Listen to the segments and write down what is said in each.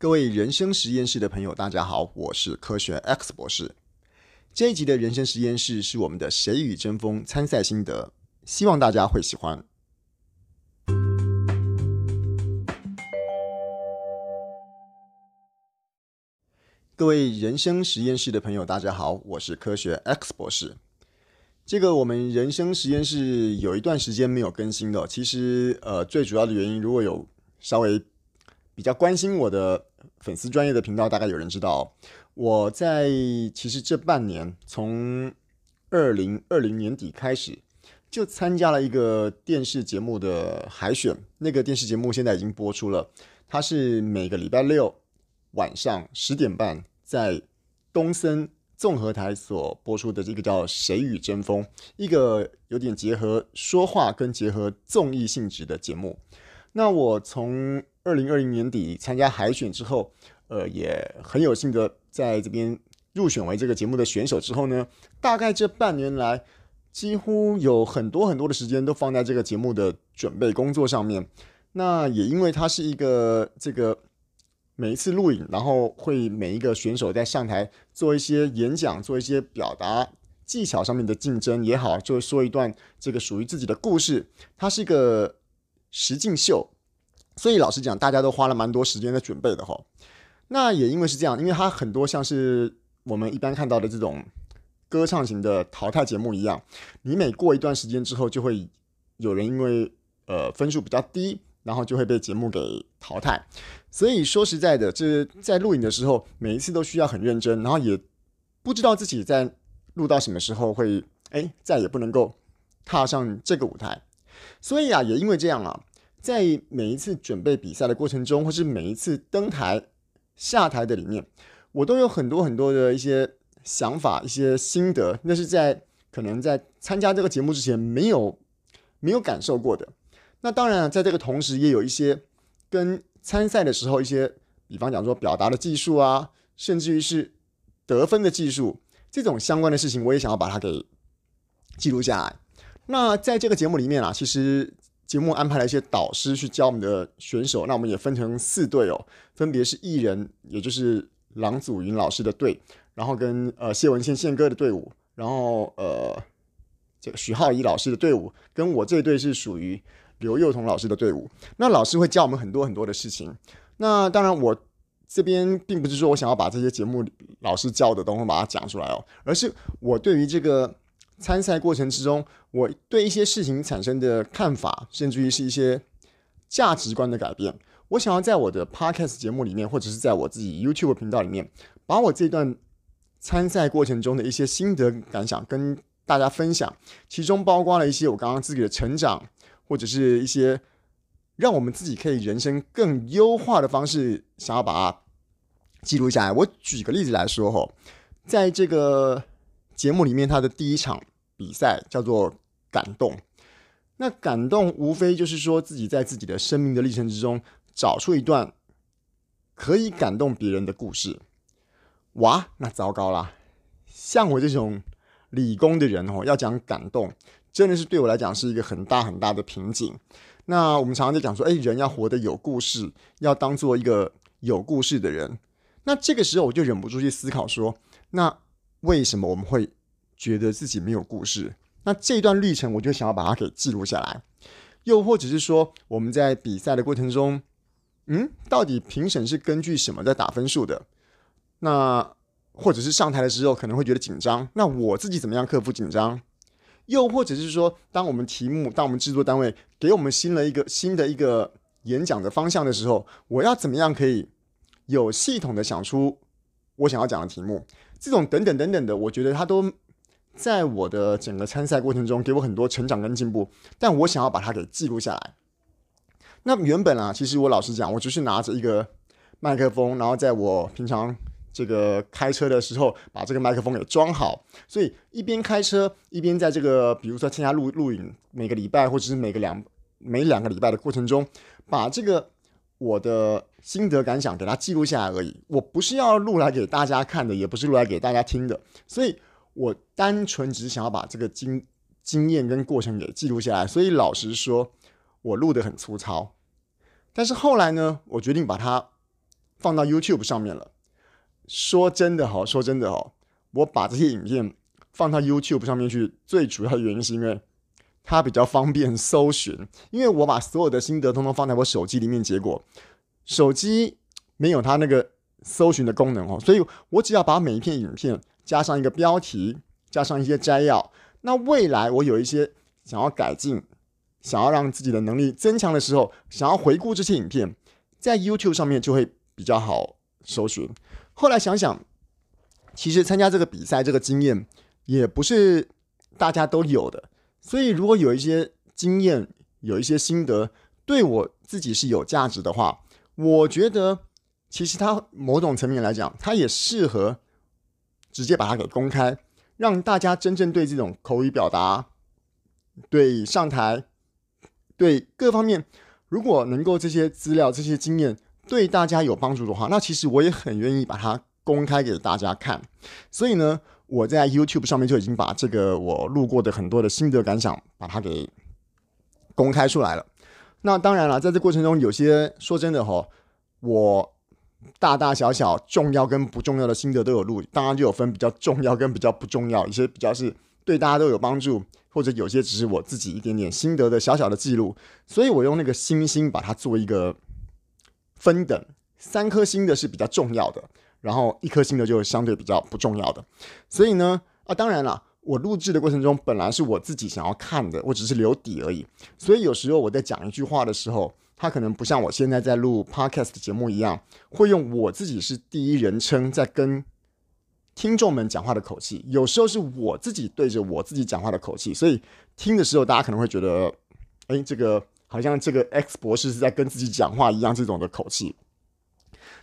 各位人生实验室的朋友，大家好，我是科学 X 博士。这一集的人生实验室是我们的“谁与争锋”参赛心得，希望大家会喜欢。各位人生实验室的朋友，大家好，我是科学 X 博士。这个我们人生实验室有一段时间没有更新的，其实呃，最主要的原因，如果有稍微比较关心我的。粉丝专业的频道大概有人知道，我在其实这半年，从二零二零年底开始，就参加了一个电视节目的海选。那个电视节目现在已经播出了，它是每个礼拜六晚上十点半在东森综合台所播出的这个叫《谁与争锋》，一个有点结合说话跟结合综艺性质的节目。那我从二零二零年底参加海选之后，呃，也很有幸的在这边入选为这个节目的选手之后呢，大概这半年来，几乎有很多很多的时间都放在这个节目的准备工作上面。那也因为它是一个这个每一次录影，然后会每一个选手在上台做一些演讲，做一些表达技巧上面的竞争也好，就说一段这个属于自己的故事，它是一个实境秀。所以老实讲，大家都花了蛮多时间在准备的哈。那也因为是这样，因为它很多像是我们一般看到的这种歌唱型的淘汰节目一样，你每过一段时间之后，就会有人因为呃分数比较低，然后就会被节目给淘汰。所以说实在的，这在录影的时候，每一次都需要很认真，然后也不知道自己在录到什么时候会哎再也不能够踏上这个舞台。所以啊，也因为这样啊。在每一次准备比赛的过程中，或是每一次登台、下台的里面，我都有很多很多的一些想法、一些心得，那是在可能在参加这个节目之前没有没有感受过的。那当然，在这个同时，也有一些跟参赛的时候一些，比方讲说表达的技术啊，甚至于是得分的技术这种相关的事情，我也想要把它给记录下来。那在这个节目里面啊，其实。节目安排了一些导师去教我们的选手，那我们也分成四队哦，分别是艺人，也就是郎祖筠老师的队，然后跟呃谢文宪宪哥的队伍，然后呃这个许浩怡老师的队伍，跟我这队是属于刘幼彤老师的队伍。那老师会教我们很多很多的事情。那当然，我这边并不是说我想要把这些节目老师教的东西把它讲出来哦，而是我对于这个。参赛过程之中，我对一些事情产生的看法，甚至于是一些价值观的改变，我想要在我的 Podcast 节目里面，或者是在我自己 YouTube 频道里面，把我这段参赛过程中的一些心得感想跟大家分享，其中包括了一些我刚刚自己的成长，或者是一些让我们自己可以人生更优化的方式，想要把它记录下来。我举个例子来说，吼，在这个。节目里面，他的第一场比赛叫做感动。那感动无非就是说自己在自己的生命的历程之中找出一段可以感动别人的故事。哇，那糟糕啦！像我这种理工的人哦，要讲感动，真的是对我来讲是一个很大很大的瓶颈。那我们常常在讲说，哎，人要活得有故事，要当做一个有故事的人。那这个时候我就忍不住去思考说，那。为什么我们会觉得自己没有故事？那这段历程，我就想要把它给记录下来。又或者是说，我们在比赛的过程中，嗯，到底评审是根据什么在打分数的？那或者是上台的时候可能会觉得紧张，那我自己怎么样克服紧张？又或者是说，当我们题目，当我们制作单位给我们新了一个新的一个演讲的方向的时候，我要怎么样可以有系统的想出我想要讲的题目？这种等等等等的，我觉得他都在我的整个参赛过程中给我很多成长跟进步，但我想要把它给记录下来。那原本啊，其实我老实讲，我就是拿着一个麦克风，然后在我平常这个开车的时候，把这个麦克风给装好，所以一边开车一边在这个，比如说参加录录影，每个礼拜或者是每个两每两个礼拜的过程中，把这个。我的心得感想给它记录下来而已，我不是要录来给大家看的，也不是录来给大家听的，所以我单纯只是想要把这个经经验跟过程给记录下来。所以老实说，我录的很粗糙。但是后来呢，我决定把它放到 YouTube 上面了。说真的哈，说真的哈，我把这些影片放到 YouTube 上面去，最主要的原因是因为它比较方便搜寻。因为我把所有的心得通通放在我手机里面，结果手机没有它那个搜寻的功能哦，所以我只要把每一片影片加上一个标题，加上一些摘要。那未来我有一些想要改进，想要让自己的能力增强的时候，想要回顾这些影片，在 YouTube 上面就会比较好搜寻。后来想想，其实参加这个比赛这个经验也不是大家都有的，所以如果有一些经验、有一些心得，对我自己是有价值的话，我觉得其实它某种层面来讲，它也适合直接把它给公开，让大家真正对这种口语表达、对上台、对各方面，如果能够这些资料、这些经验。对大家有帮助的话，那其实我也很愿意把它公开给大家看。所以呢，我在 YouTube 上面就已经把这个我录过的很多的心得感想，把它给公开出来了。那当然了，在这过程中，有些说真的哈，我大大小小、重要跟不重要的心得都有录，当然就有分比较重要跟比较不重要，一些比较是对大家都有帮助，或者有些只是我自己一点点心得的小小的记录。所以我用那个星星把它做一个。分等，三颗星的是比较重要的，然后一颗星的就相对比较不重要的。所以呢，啊，当然了，我录制的过程中本来是我自己想要看的，我只是留底而已。所以有时候我在讲一句话的时候，他可能不像我现在在录 podcast 节目一样，会用我自己是第一人称在跟听众们讲话的口气。有时候是我自己对着我自己讲话的口气，所以听的时候大家可能会觉得，哎，这个。好像这个 X 博士是在跟自己讲话一样，这种的口气。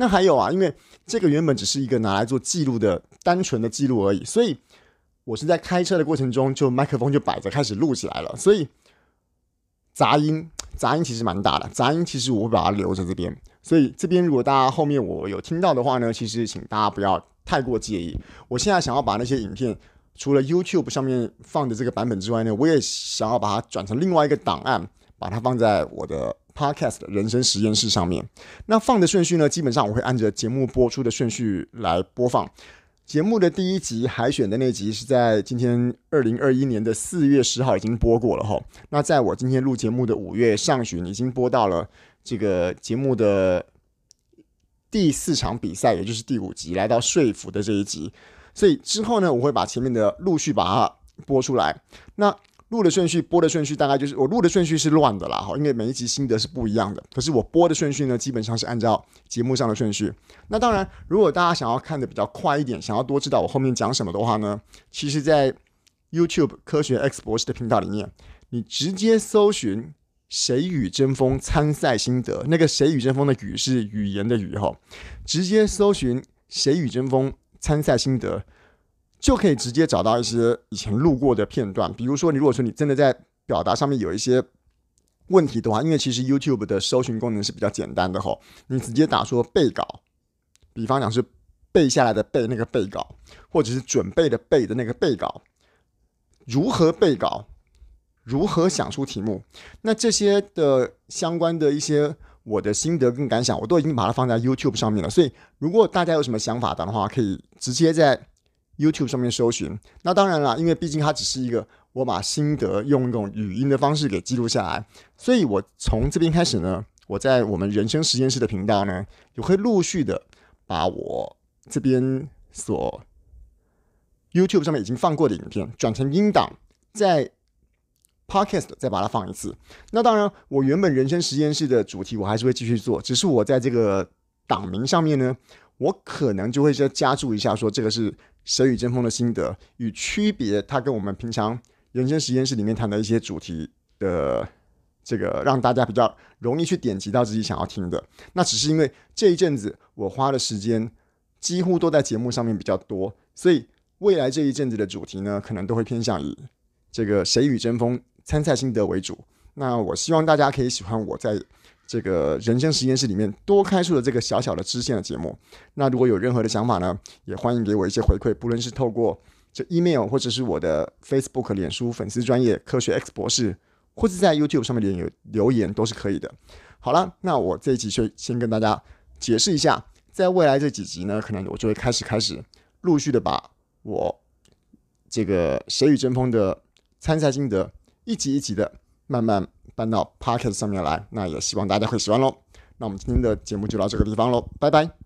那还有啊，因为这个原本只是一个拿来做记录的单纯的记录而已，所以我是在开车的过程中，就麦克风就摆着开始录起来了。所以杂音杂音其实蛮大的，杂音其实我会把它留在这边。所以这边如果大家后面我有听到的话呢，其实请大家不要太过介意。我现在想要把那些影片除了 YouTube 上面放的这个版本之外呢，我也想要把它转成另外一个档案。把它放在我的 Podcast 人生实验室上面。那放的顺序呢，基本上我会按着节目播出的顺序来播放。节目的第一集海选的那集是在今天二零二一年的四月十号已经播过了哈。那在我今天录节目的五月上旬，已经播到了这个节目的第四场比赛，也就是第五集，来到说服的这一集。所以之后呢，我会把前面的陆续把它播出来。那录的顺序，播的顺序大概就是我录的顺序是乱的啦，哈，因为每一集心得是不一样的。可是我播的顺序呢，基本上是按照节目上的顺序。那当然，如果大家想要看的比较快一点，想要多知道我后面讲什么的话呢，其实，在 YouTube 科学 X 博士的频道里面，你直接搜寻“谁与争锋参赛心得”，那个“谁与争锋”的“与”是语言的“语”哈，直接搜寻“谁与争锋参赛心得”。就可以直接找到一些以前录过的片段，比如说，你如果说你真的在表达上面有一些问题的话，因为其实 YouTube 的搜寻功能是比较简单的吼，你直接打说背稿，比方讲是背下来的背那个背稿，或者是准备的背的那个背稿，如何背稿，如何想出题目，那这些的相关的一些我的心得跟感想，我都已经把它放在 YouTube 上面了。所以，如果大家有什么想法的话，可以直接在。YouTube 上面搜寻，那当然了，因为毕竟它只是一个我把心得用那种语音的方式给记录下来，所以我从这边开始呢，我在我们人生实验室的频道呢，也会陆续的把我这边所 YouTube 上面已经放过的影片转成音档，在 Podcast 再把它放一次。那当然，我原本人生实验室的主题我还是会继续做，只是我在这个档名上面呢，我可能就会再加注一下，说这个是。谁与争锋的心得与区别，它跟我们平常人生实验室里面谈的一些主题的这个，让大家比较容易去点击到自己想要听的。那只是因为这一阵子我花的时间几乎都在节目上面比较多，所以未来这一阵子的主题呢，可能都会偏向以这个谁与争锋参赛心得为主。那我希望大家可以喜欢我在。这个人生实验室里面多开出了这个小小的支线的节目，那如果有任何的想法呢，也欢迎给我一些回馈，不论是透过这 email 或者是我的 Facebook、脸书粉丝专业科学 X 博士，或者在 YouTube 上面留留言都是可以的。好了，那我这一集就先跟大家解释一下在未来这几集呢，可能我就会开始开始陆续的把我这个谁与争锋的参赛心得一集一集的慢慢搬到 Pocket 上面来。那也希望大家会喜欢喽。那我们今天的节目就到这个地方喽，拜拜。